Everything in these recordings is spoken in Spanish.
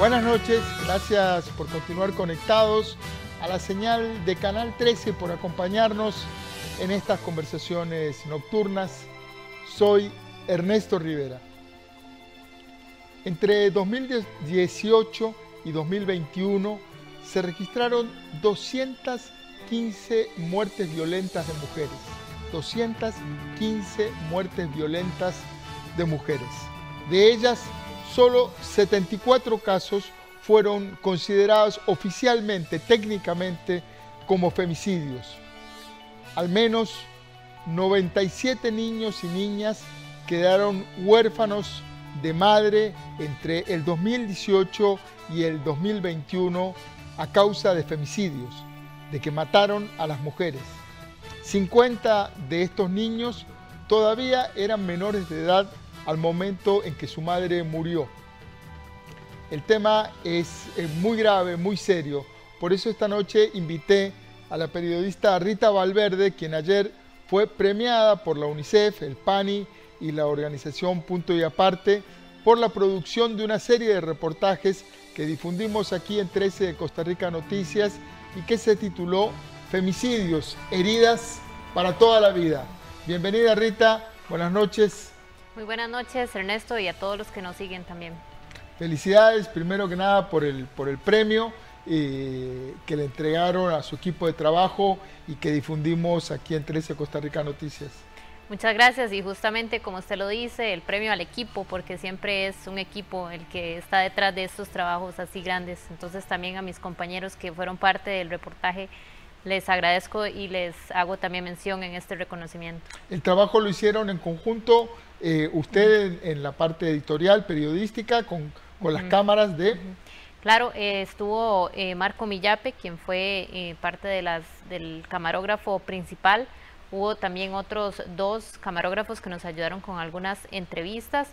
Buenas noches, gracias por continuar conectados a la señal de Canal 13 por acompañarnos en estas conversaciones nocturnas. Soy Ernesto Rivera. Entre 2018 y 2021 se registraron 215 muertes violentas de mujeres. 215 muertes violentas de mujeres. De ellas, solo 74 casos fueron considerados oficialmente, técnicamente, como femicidios. Al menos 97 niños y niñas quedaron huérfanos de madre entre el 2018 y el 2021 a causa de femicidios, de que mataron a las mujeres. 50 de estos niños todavía eran menores de edad al momento en que su madre murió. El tema es, muy grave, muy serio. Por eso esta noche invité a la periodista Rita Valverde, quien ayer fue premiada por la UNICEF, el PANI y la organización Punto y Aparte por la producción de una serie de reportajes que difundimos aquí en 13 de Costa Rica Noticias y que se tituló Femicidios, heridas para toda la vida. Bienvenida Rita, buenas noches. Muy buenas noches Ernesto y a todos los que nos siguen también. Felicidades primero que nada por el, por el premio eh, que le entregaron a su equipo de trabajo y que difundimos aquí en 13 Costa Rica Noticias. Muchas gracias y justamente como usted lo dice, el premio al equipo, porque siempre es un equipo el que está detrás de estos trabajos así grandes. Entonces también a mis compañeros que fueron parte del reportaje les agradezco y les hago también mención en este reconocimiento. El trabajo lo hicieron en conjunto, eh, ustedes en la parte editorial, periodística, con, las cámaras de... Claro, eh, estuvo eh, Marco Millape, quien fue parte de las, del camarógrafo principal. Hubo también otros dos camarógrafos que nos ayudaron con algunas entrevistas,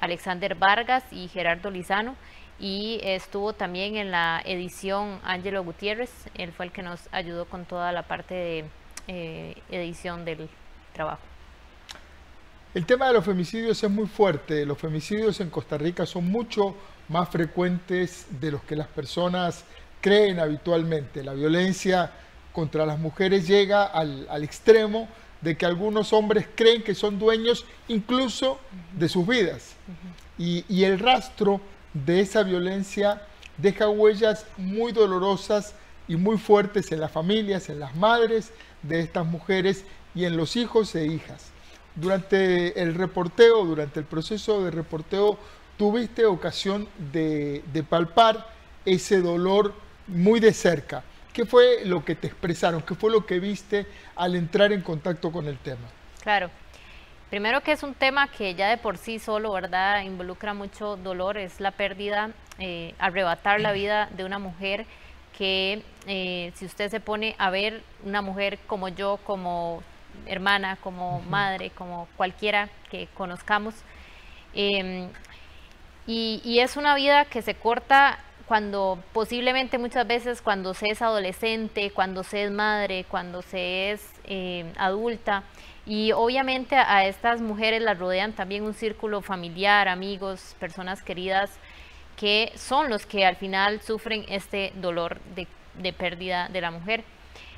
Alexander Vargas y Gerardo Lizano y estuvo también en la edición Angelo Gutiérrez, él fue el que nos ayudó con toda la parte de eh, edición del trabajo. El tema de los femicidios es muy fuerte, los femicidios en Costa Rica son mucho más frecuentes de los que las personas creen habitualmente. La violencia contra las mujeres llega al, extremo de que algunos hombres creen que son dueños incluso de sus vidas. y, y el rastro de esa violencia deja huellas muy dolorosas y muy fuertes en las familias, en las madres de estas mujeres y en los hijos e hijas. Durante el reporteo, durante el proceso de reporteo, tuviste ocasión de, palpar ese dolor muy de cerca. ¿Qué fue lo que te expresaron? ¿Qué fue lo que viste al entrar en contacto con el tema? Claro. Primero que es un tema que ya de por sí solo, ¿verdad? Involucra mucho dolor, es la pérdida, eh, arrebatar la vida de una mujer que eh, si usted se pone a ver una mujer como yo, como hermana, como madre, como cualquiera que conozcamos, em, y, y, es una vida que se corta cuando posiblemente muchas veces cuando se es adolescente, cuando se es madre, cuando se es eh, adulta, y obviamente a estas mujeres las rodean también un círculo familiar, amigos, personas queridas, que son los que al final sufren este dolor de, pérdida de la mujer.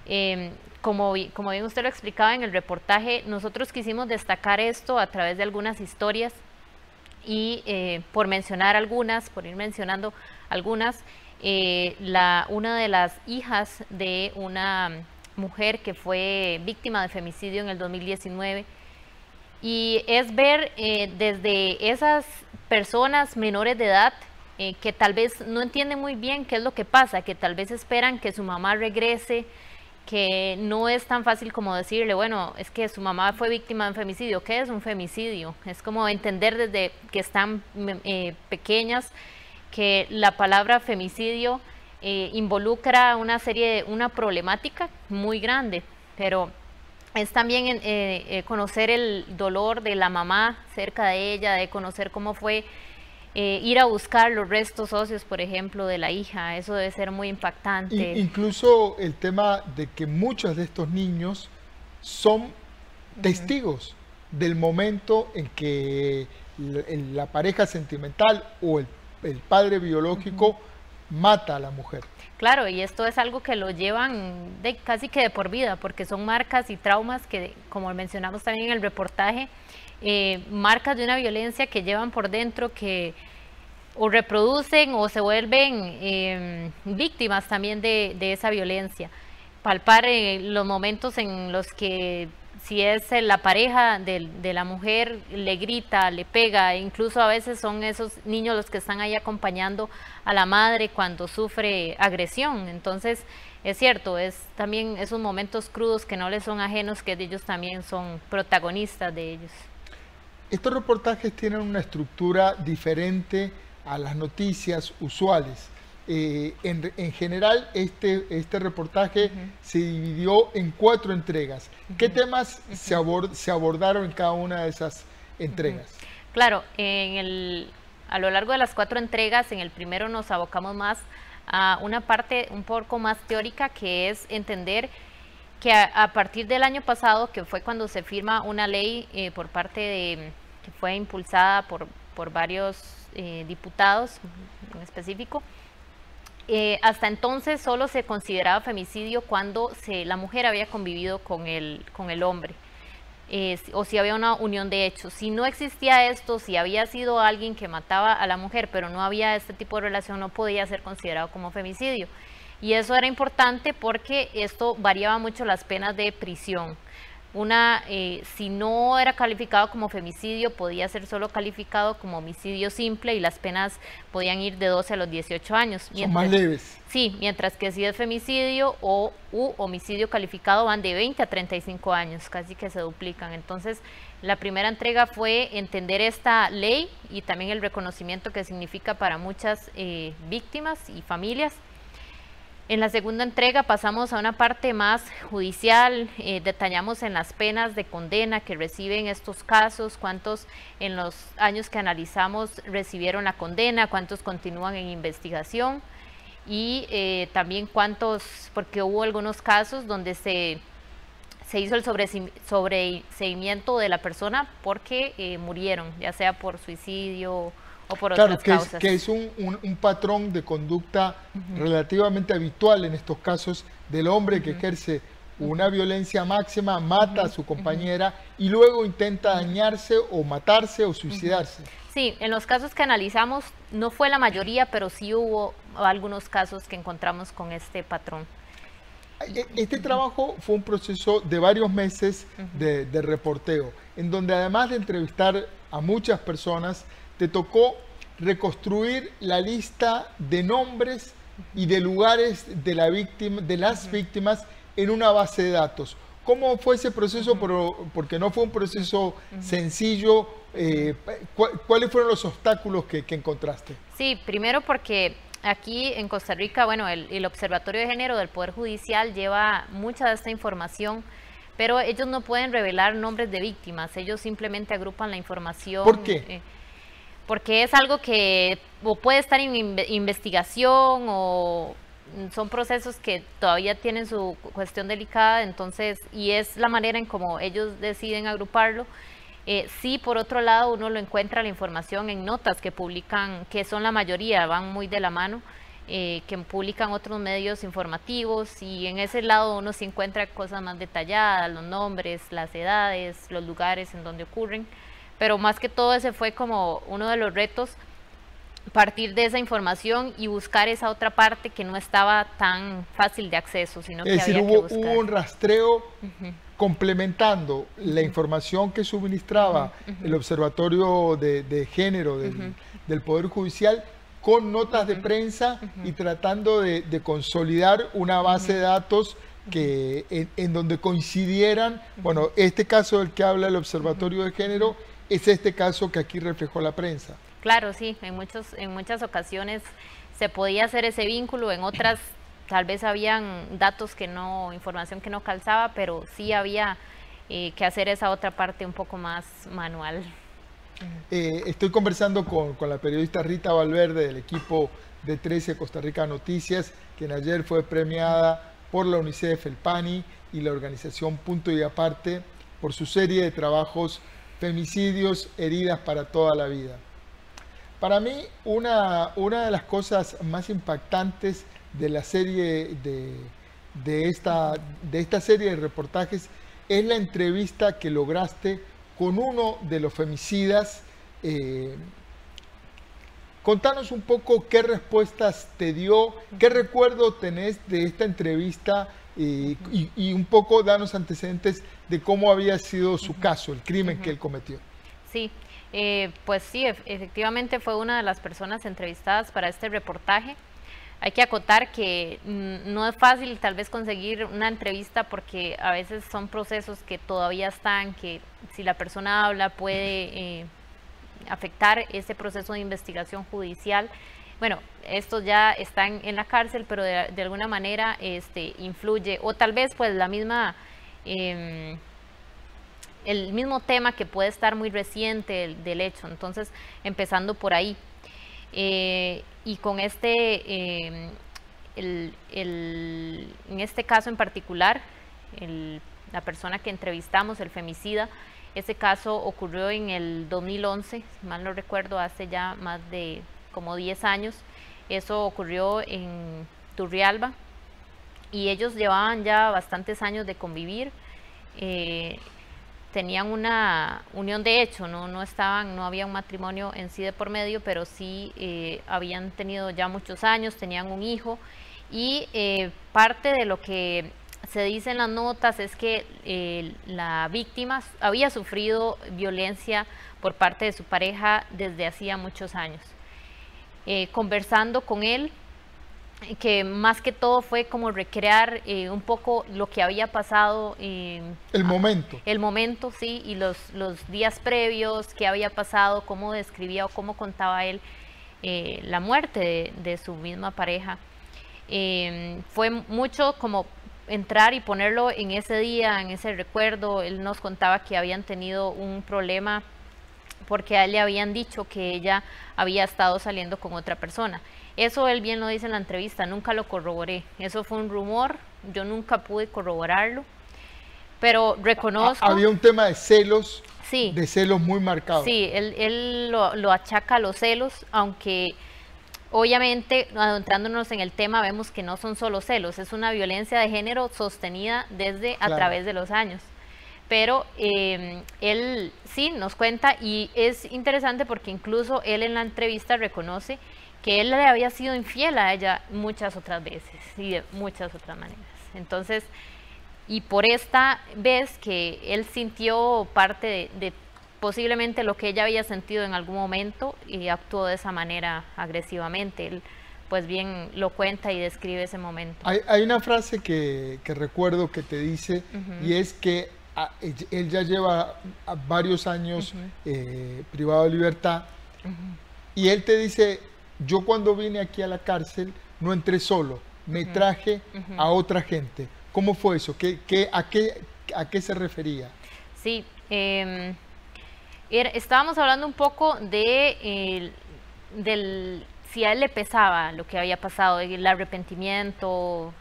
Em, como, como bien usted lo explicaba en el reportaje, nosotros quisimos destacar esto a través de algunas historias y eh, por mencionar algunas, por ir mencionando algunas, eh, la, una de las hijas de una mujer que fue víctima de femicidio en el 2019. Y es ver eh, desde esas personas menores de edad eh, que tal vez no entienden muy bien qué es lo que pasa, que tal vez esperan que su mamá regrese, que no es tan fácil como decirle, bueno, es que su mamá fue víctima de un femicidio. ¿Qué es un femicidio? Es como entender desde que están eh, pequeñas que la palabra femicidio eh, involucra una serie, una problemática muy grande, pero es también eh, eh, conocer el dolor de la mamá cerca de ella, de conocer cómo fue ir a buscar los restos óseos, por ejemplo, de la hija. Eso debe ser muy impactante. incluso el tema de que muchos de estos niños son testigos del momento en que la pareja sentimental o el el padre biológico mata a la mujer. Claro, y esto es algo que lo llevan de, casi que de por vida, porque son marcas y traumas que, como mencionamos también en el reportaje, eh, marcas de una violencia que llevan por dentro, que o reproducen o se vuelven em, víctimas también de, esa violencia. Palpar eh, los momentos en los que si es la pareja de, de, la mujer, le grita, le pega, e incluso a veces son esos niños los que están ahí acompañando a la madre cuando sufre agresión. Entonces, es cierto, es también esos momentos crudos que no les son ajenos, que ellos también son protagonistas de ellos. Estos reportajes tienen una estructura diferente a las noticias usuales. Eh, en, general, este, este reportaje se dividió en cuatro entregas. ¿Qué temas se, se, abordaron en cada una de esas entregas? Claro, en el, a lo largo de las cuatro entregas, en el primero nos abocamos más a una parte un poco más teórica, que es entender que a, partir del año pasado, que fue cuando se firma una ley eh, por parte de, que fue impulsada por, por varios eh, diputados en específico, eh, hasta entonces solo se consideraba femicidio cuando se, la mujer había convivido con el, con el hombre. o si había una unión de hechos. Si no existía esto, si había sido alguien que mataba a la mujer, pero no había este tipo de relación, no podía ser considerado como femicidio. Y eso era importante porque esto variaba mucho las penas de prisión. Una, eh, si no era calificado como femicidio, podía ser solo calificado como homicidio simple y las penas podían ir de 12 a los 18 años. Son más leves. Sí, mientras que si es femicidio o u homicidio calificado van de 20 a 35 años, casi que se duplican. Entonces, la primera entrega fue entender esta ley y también el reconocimiento que significa para muchas eh, víctimas y familias en la segunda entrega pasamos a una parte más judicial, eh, detallamos en las penas de condena que reciben estos casos, cuántos en los años que analizamos recibieron la condena, cuántos continúan en investigación y eh, también cuántos, porque hubo algunos casos donde se, se hizo el sobreseimiento de la persona porque eh, murieron, ya sea por suicidio o por claro, otras que causas. Es, que es un, patrón de conducta relativamente habitual en estos casos del hombre que ejerce una violencia máxima, mata a su compañera y luego intenta dañarse o matarse o suicidarse. Sí, en los casos que analizamos no fue la mayoría, pero sí hubo algunos casos que encontramos con este patrón. E, este trabajo fue un proceso de varios meses de, de reporteo, en donde además de entrevistar a muchas personas, te tocó reconstruir la lista de nombres y de lugares de, la víctima, de las víctimas en una base de datos. ¿Cómo fue ese proceso? Porque no fue un proceso sencillo. Eh, ¿Cuáles fueron los obstáculos que, encontraste? Sí, primero porque aquí en Costa Rica, bueno, el, el, Observatorio de Género del Poder Judicial lleva mucha de esta información, pero ellos no pueden revelar nombres de víctimas, ellos simplemente agrupan la información. ¿Por qué? Eh, porque es algo que puede estar en investigación o son procesos que todavía tienen su cuestión delicada, entonces, y es la manera en cómo ellos deciden agruparlo. Eh, sí, por otro lado, uno lo encuentra la información en notas que publican, que son la mayoría, van muy de la mano, eh, que publican otros medios informativos y en ese lado uno se encuentra cosas más detalladas, los nombres, las edades, los lugares en donde ocurren pero más que todo ese fue como uno de los retos, partir de esa información y buscar esa otra parte que no estaba tan fácil de acceso, sino que había hubo, que buscar. hubo un rastreo complementando la información que suministraba el Observatorio de, Género del, Poder Judicial con notas de prensa y tratando de, consolidar una base de datos que en, en, donde coincidieran, bueno, este caso del que habla el Observatorio de Género es este caso que aquí reflejó la prensa. Claro, sí, en, muchos, en muchas ocasiones se podía hacer ese vínculo, en otras tal vez habían datos que no, información que no calzaba, pero sí había eh, que hacer esa otra parte un poco más manual. Eh, estoy conversando con, con, la periodista Rita Valverde del equipo de 13 Costa Rica Noticias, quien ayer fue premiada por la UNICEF, el PANI y la organización Punto y Aparte por su serie de trabajos femicidios, heridas para toda la vida. Para mí, una, una de las cosas más impactantes de la serie de, de, esta, de esta serie de reportajes es la entrevista que lograste con uno de los femicidas. Eh, contanos un poco qué respuestas te dio, qué recuerdo tenés de esta entrevista y, un poco danos antecedentes de cómo había sido su caso, el crimen que él cometió. Sí, eh, pues sí, efectivamente fue una de las personas entrevistadas para este reportaje. Hay que acotar que mm, no es fácil tal vez conseguir una entrevista porque a veces son procesos que todavía están, que si la persona habla puede eh, afectar ese proceso de investigación judicial. Bueno, estos ya están en la cárcel, pero de, alguna manera este, influye, o tal vez pues la misma, em, el mismo tema que puede estar muy reciente del hecho. Entonces, empezando por ahí. Eh, y con este, em, en este caso en particular, la persona que entrevistamos, el femicida, ese caso ocurrió en el 2011, si mal no recuerdo, hace ya más de como 10 años. Eso ocurrió en Turrialba y ellos llevaban ya bastantes años de convivir. Eh, tenían una unión de hecho, ¿no? no estaban, no había un matrimonio en sí de por medio, pero sí eh, habían tenido ya muchos años, tenían un hijo y eh, parte de lo que se dice en las notas es que eh, la víctima había sufrido violencia por parte de su pareja desde hacía muchos años. Conversando con él, que más que todo fue como recrear eh, un poco lo que había pasado. el momento. El momento, sí, y los, los días previos, qué había pasado, cómo describía o cómo contaba él eh, la muerte de, su misma pareja. Fue mucho como entrar y ponerlo en ese día, en ese recuerdo. Él nos contaba que habían tenido un problema porque a él le habían dicho que ella había estado saliendo con otra persona. Eso él bien lo dice en la entrevista, nunca lo corroboré. Eso fue un rumor, yo nunca pude corroborarlo. Pero reconozco... Había un tema de celos, sí, de celos muy marcados. Sí, él, lo, achaca a los celos, aunque obviamente adentrándonos en el tema vemos que no son solo celos, es una violencia de género sostenida desde a través de los años. Pero em, él sí nos cuenta y es interesante porque incluso él en la entrevista reconoce que él le había sido infiel a ella muchas otras veces y de muchas otras maneras. Entonces, y por esta vez que él sintió parte de, posiblemente lo que ella había sentido en algún momento y actuó de esa manera agresivamente. Él pues bien lo cuenta y describe ese momento. Hay, una frase que, recuerdo que te dice y es que ah, él ya lleva varios años eh, privado de libertad y él te dice, yo cuando vine aquí a la cárcel no entré solo, me traje a otra gente. ¿Cómo fue eso? ¿Qué, a, qué, ¿A qué se refería? Sí, em, estábamos hablando un poco de del, si a él le pesaba lo que había pasado, el arrepentimiento,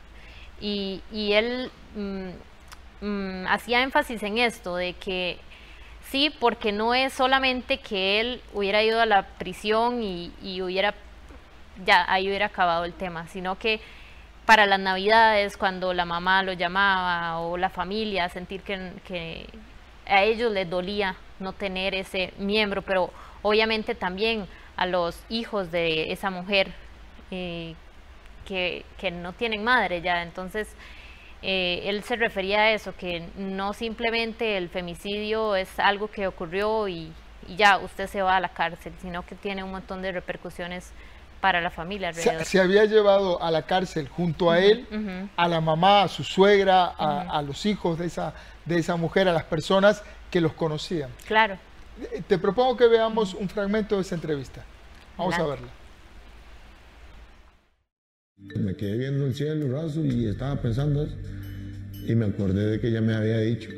y, él mm, mm, hacía énfasis en esto, de que sí, porque no es solamente que él hubiera ido a la prisión y, hubiera ya ahí hubiera acabado el tema, sino que para las navidades, cuando la mamá lo llamaba o la familia, sentir que, a ellos les dolía no tener ese miembro, pero obviamente también a los hijos de esa mujer eh, que, no tienen madre ya. Entonces, eh, él se refería a eso, que no simplemente el femicidio es algo que ocurrió y, y, ya usted se va a la cárcel, sino que tiene un montón de repercusiones para la familia. Se, había llevado a la cárcel junto a él, a la mamá, a su suegra, a, los hijos de esa, de esa mujer, a las personas que los conocían. Claro. Eh, te propongo que veamos un fragmento de esa entrevista. Vamos a verla. Me quedé viendo el cielo, raso, y estaba pensando eso. Y me acordé de que ella me había dicho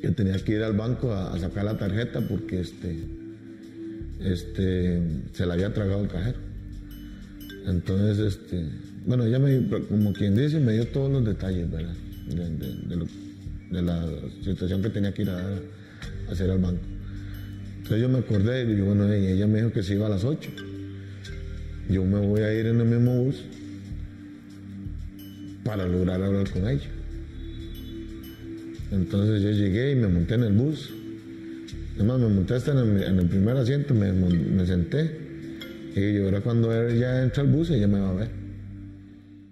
que tenía que ir al banco a, sacar la tarjeta porque este, este, se la había tragado el cajero. Entonces, este, bueno, ella me, como quien dice, me dio todos los detalles, ¿verdad? De, la situación que tenía que ir a, hacer al banco. Entonces yo me acordé y dije, bueno, ella me dijo que se iba a las 8. Yo me voy a ir en el mismo bus para lograr hablar con ella. Entonces yo llegué y me monté en el bus. Además, me monté hasta en el, primer asiento, me, senté. Y yo, ahora cuando ella entra al bus, ella me va a ver.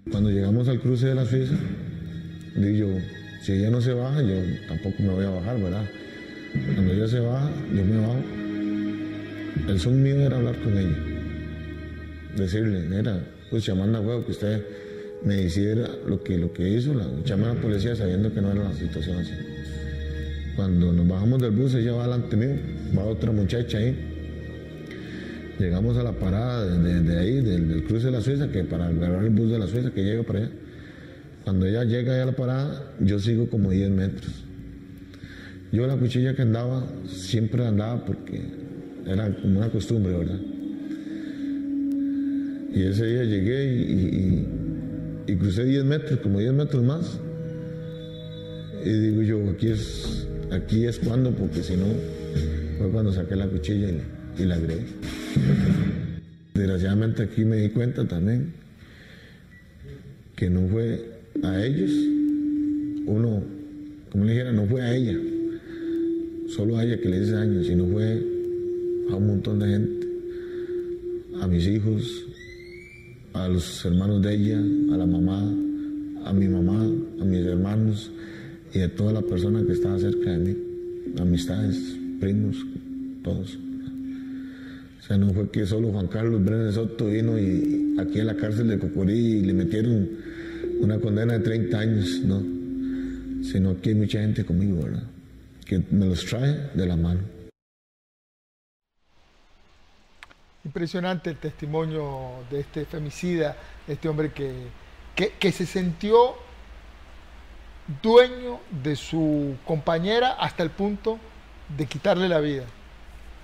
Cuando llegamos al cruce de la Suiza, digo yo, si ella no se baja, yo tampoco me voy a bajar, ¿verdad? Cuando ella se baja, yo me bajo. El son mío era hablar con ella. Decirle, era, pues llamando a huevo que usted me hiciera lo que, lo que hizo, la, a la policía sabiendo que no era la situación así. Cuando nos bajamos del bus, ella va delante mío, va otra muchacha ahí. Llegamos a la parada de, ahí, del, cruce de la Suiza, que para agarrar el bus de la Suiza que llega para allá. Cuando ella llega a la parada, yo sigo como 10 metros. Yo la cuchilla que andaba, siempre andaba porque era como una costumbre, ¿verdad? Y ese día llegué y, crucé 10 metros, como 10 metros más. Y digo yo, aquí es, aquí es cuando, porque si no, fue cuando saqué la cuchilla y, la agregué. Desgraciadamente aquí me di cuenta también que no fue a ellos, uno, como le dijera, no fue a ella, solo a ella que le hice daño, sino fue a un montón de gente, a mis hijos, a los hermanos de ella, a la mamá, a mi mamá, a mis hermanos y a toda la persona que estaba cerca de mí, amistades, primos, todos. O sea, no fue que solo Juan Carlos Brenes Soto vino y aquí en la cárcel de Cocorí y le metieron una condena de 30 años, no, sino que hay mucha gente conmigo, ¿verdad? Que me los trae de la mano. Impresionante el testimonio de este femicida, este hombre que, que, se sintió dueño de su compañera hasta el punto de quitarle la vida.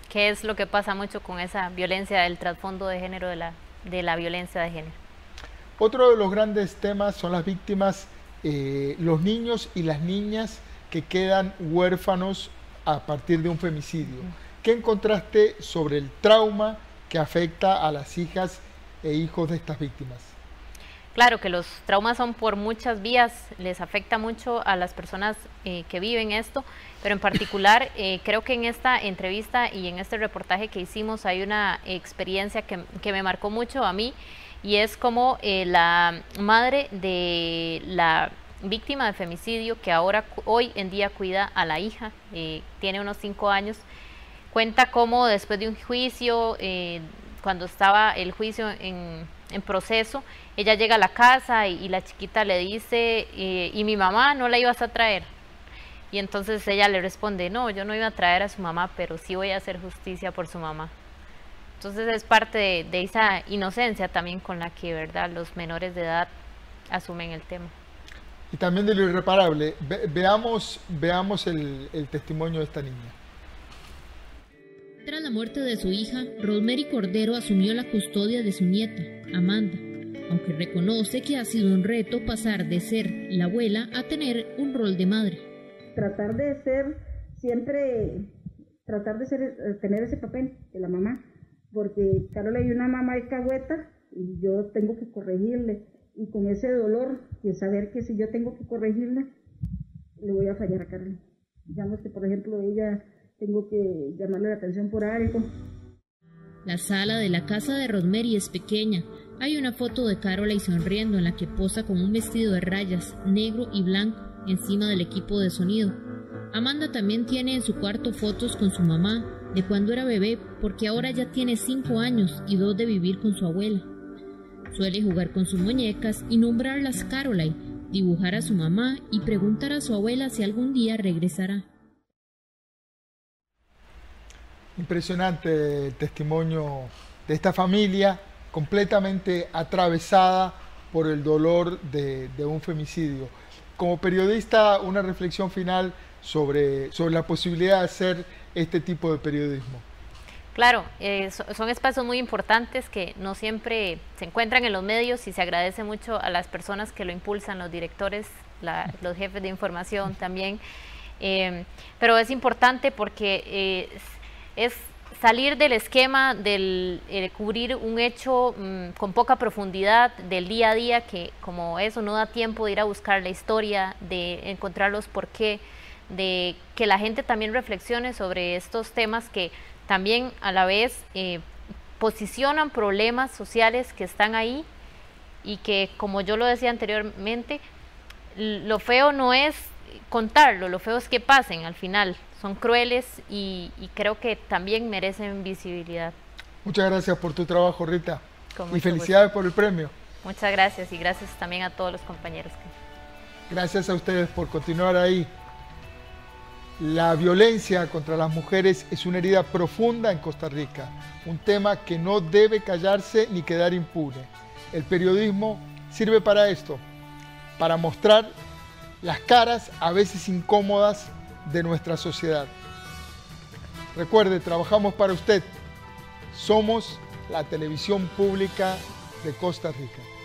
¿Qué es lo que pasa mucho con esa violencia del trasfondo de género de la, de la violencia de género? Otro de los grandes temas son las víctimas, eh, los niños y las niñas que quedan huérfanos a partir de un femicidio. ¿Qué encontraste sobre el trauma que afecta a las hijas e hijos de estas víctimas. Claro que los traumas son por muchas vías, les afecta mucho a las personas eh, que viven esto, pero en particular eh, creo que en esta entrevista y en este reportaje que hicimos hay una experiencia que, me marcó mucho a mí y es como eh, la madre de la víctima de femicidio que ahora hoy en día cuida a la hija, tiene unos cinco años, cuenta cómo después de un juicio, eh, cuando estaba el juicio en, proceso, ella llega a la casa y, la chiquita le dice, eh, ¿y mi mamá no la ibas a traer? Y entonces ella le responde, no, yo no iba a traer a su mamá, pero sí voy a hacer justicia por su mamá. Entonces es parte de, esa inocencia también con la que, ¿verdad?, los menores de edad asumen el tema. Y también de lo irreparable. veamos veamos el testimonio de esta niña. Tras la muerte de su hija, Rosemary Cordero asumió la custodia de su nieta, Amanda, aunque reconoce que ha sido un reto pasar de ser la abuela a tener un rol de madre. Tratar de ser siempre, tratar de ser, eh, tener ese papel de la mamá, porque Carol hay una mamá de cagüeta y yo tengo que corregirle, y con ese dolor de saber que si yo tengo que corregirle, le voy a fallar a Carol. Digamos que, por ejemplo, ella tengo que llamarle la atención por algo. La sala de la casa de Rosemary es pequeña. Hay una foto de Caroline sonriendo en la que posa con un vestido de rayas, negro y blanco, encima del equipo de sonido. Amanda también tiene en su cuarto fotos con su mamá, de cuando era bebé, porque ahora ya tiene cinco años y dos de vivir con su abuela. Suele jugar con sus muñecas y nombrarlas Caroline, dibujar a su mamá y preguntar a su abuela si algún día regresará. Impresionante el testimonio de esta familia completamente atravesada por el dolor de, un femicidio. Como periodista, una reflexión final sobre, sobre la posibilidad de hacer este tipo de periodismo. Claro, eh, son espacios muy importantes que no siempre se encuentran en los medios y se agradece mucho a las personas que lo impulsan, los directores, los jefes de información también. Eh, pero es importante porque eh, es salir del esquema del eh, cubrir un hecho mm, con poca profundidad del día a día, que como eso no da tiempo de ir a buscar la historia, de encontrar los por qué, de que la gente también reflexione sobre estos temas que también a la vez eh, posicionan problemas sociales que están ahí y que, como yo lo decía anteriormente, lo feo no es contarlo, lo feo es que pasen al final. Son crueles y, creo que también merecen visibilidad. Muchas gracias por tu trabajo, Rita. y felicidades por el premio. Muchas gracias y gracias también a todos los compañeros. Gracias a ustedes por continuar ahí. La violencia contra las mujeres es una herida profunda en Costa Rica, un tema que no debe callarse ni quedar impune. El periodismo sirve para esto, para mostrar las caras a veces incómodas de nuestra sociedad. Recuerde, trabajamos para usted. Somos la televisión pública de Costa Rica.